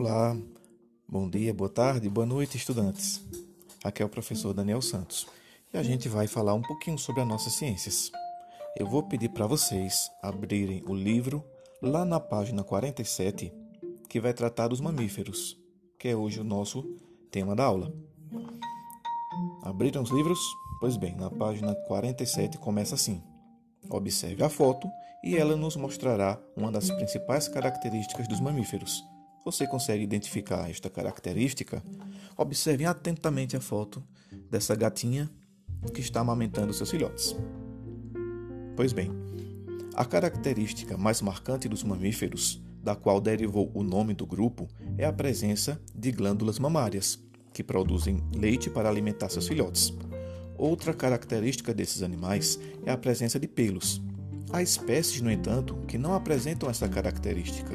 Olá, bom dia, boa tarde, boa noite, estudantes. Aqui é o professor Daniel Santos e a gente vai falar um pouquinho sobre as nossas ciências. Eu vou pedir para vocês abrirem o livro lá na página 47, que vai tratar dos mamíferos, que é hoje o nosso tema da aula. Abriram os livros? Pois bem, na página 47 começa assim: Observe a foto e ela nos mostrará uma das principais características dos mamíferos. Você consegue identificar esta característica? Observem atentamente a foto dessa gatinha que está amamentando seus filhotes. Pois bem, a característica mais marcante dos mamíferos, da qual derivou o nome do grupo, é a presença de glândulas mamárias, que produzem leite para alimentar seus filhotes. Outra característica desses animais é a presença de pelos. Há espécies, no entanto, que não apresentam essa característica,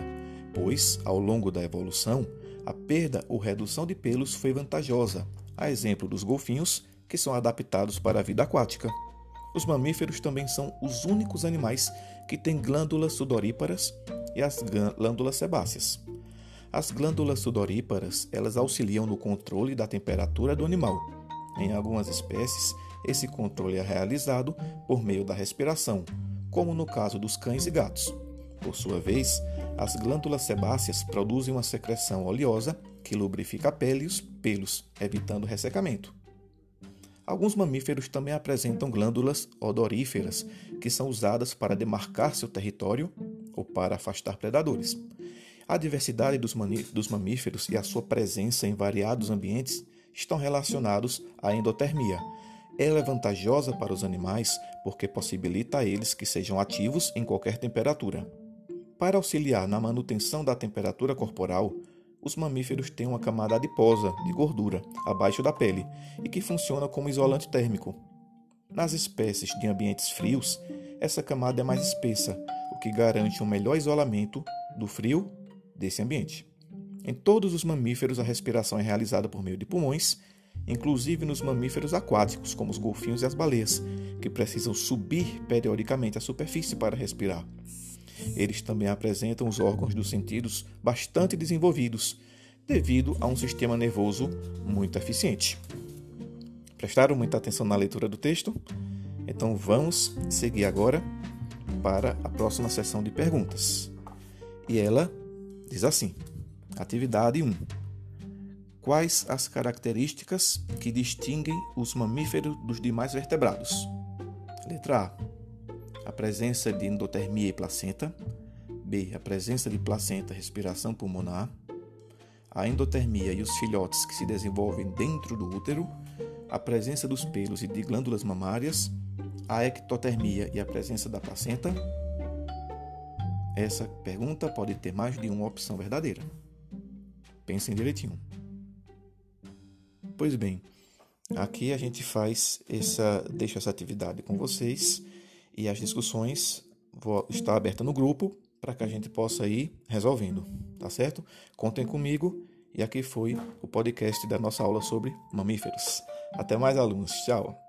pois, ao longo da evolução, a perda ou redução de pelos foi vantajosa, a exemplo dos golfinhos, que são adaptados para a vida aquática. Os mamíferos também são os únicos animais que têm glândulas sudoríparas e as glândulas sebáceas. As glândulas sudoríparas, elas auxiliam no controle da temperatura do animal, em algumas espécies, esse controle é realizado por meio da respiração, como no caso dos cães e gatos. Por sua vez, as glândulas sebáceas produzem uma secreção oleosa que lubrifica a pele e os pelos, evitando ressecamento. Alguns mamíferos também apresentam glândulas odoríferas, que são usadas para demarcar seu território ou para afastar predadores. A diversidade dos mamíferos e a sua presença em variados ambientes estão relacionados à endotermia. Ela é vantajosa para os animais porque possibilita a eles que sejam ativos em qualquer temperatura. Para auxiliar na manutenção da temperatura corporal, os mamíferos têm uma camada adiposa de gordura abaixo da pele e que funciona como isolante térmico. Nas espécies de ambientes frios, essa camada é mais espessa, o que garante um melhor isolamento do frio desse ambiente. Em todos os mamíferos, a respiração é realizada por meio de pulmões, inclusive nos mamíferos aquáticos, como os golfinhos e as baleias, que precisam subir periodicamente à superfície para respirar. Eles também apresentam os órgãos dos sentidos bastante desenvolvidos, devido a um sistema nervoso muito eficiente. Prestaram muita atenção na leitura do texto? Então vamos seguir agora para a próxima sessão de perguntas. E ela diz assim: Atividade 1. Quais as características que distinguem os mamíferos dos demais vertebrados? Letra A. A presença de endotermia e placenta. B. A presença de placenta respiração pulmonar. A endotermia e os filhotes que se desenvolvem dentro do útero. A presença dos pelos e de glândulas mamárias. A ectotermia e a presença da placenta. Essa pergunta pode ter mais de uma opção verdadeira. Pensem direitinho. Pois bem, aqui a gente faz essa, deixa essa atividade com vocês e as discussões vão estar abertas no grupo para que a gente possa ir resolvendo, tá certo? Contem comigo e aqui foi o podcast da nossa aula sobre mamíferos. Até mais, alunos. Tchau.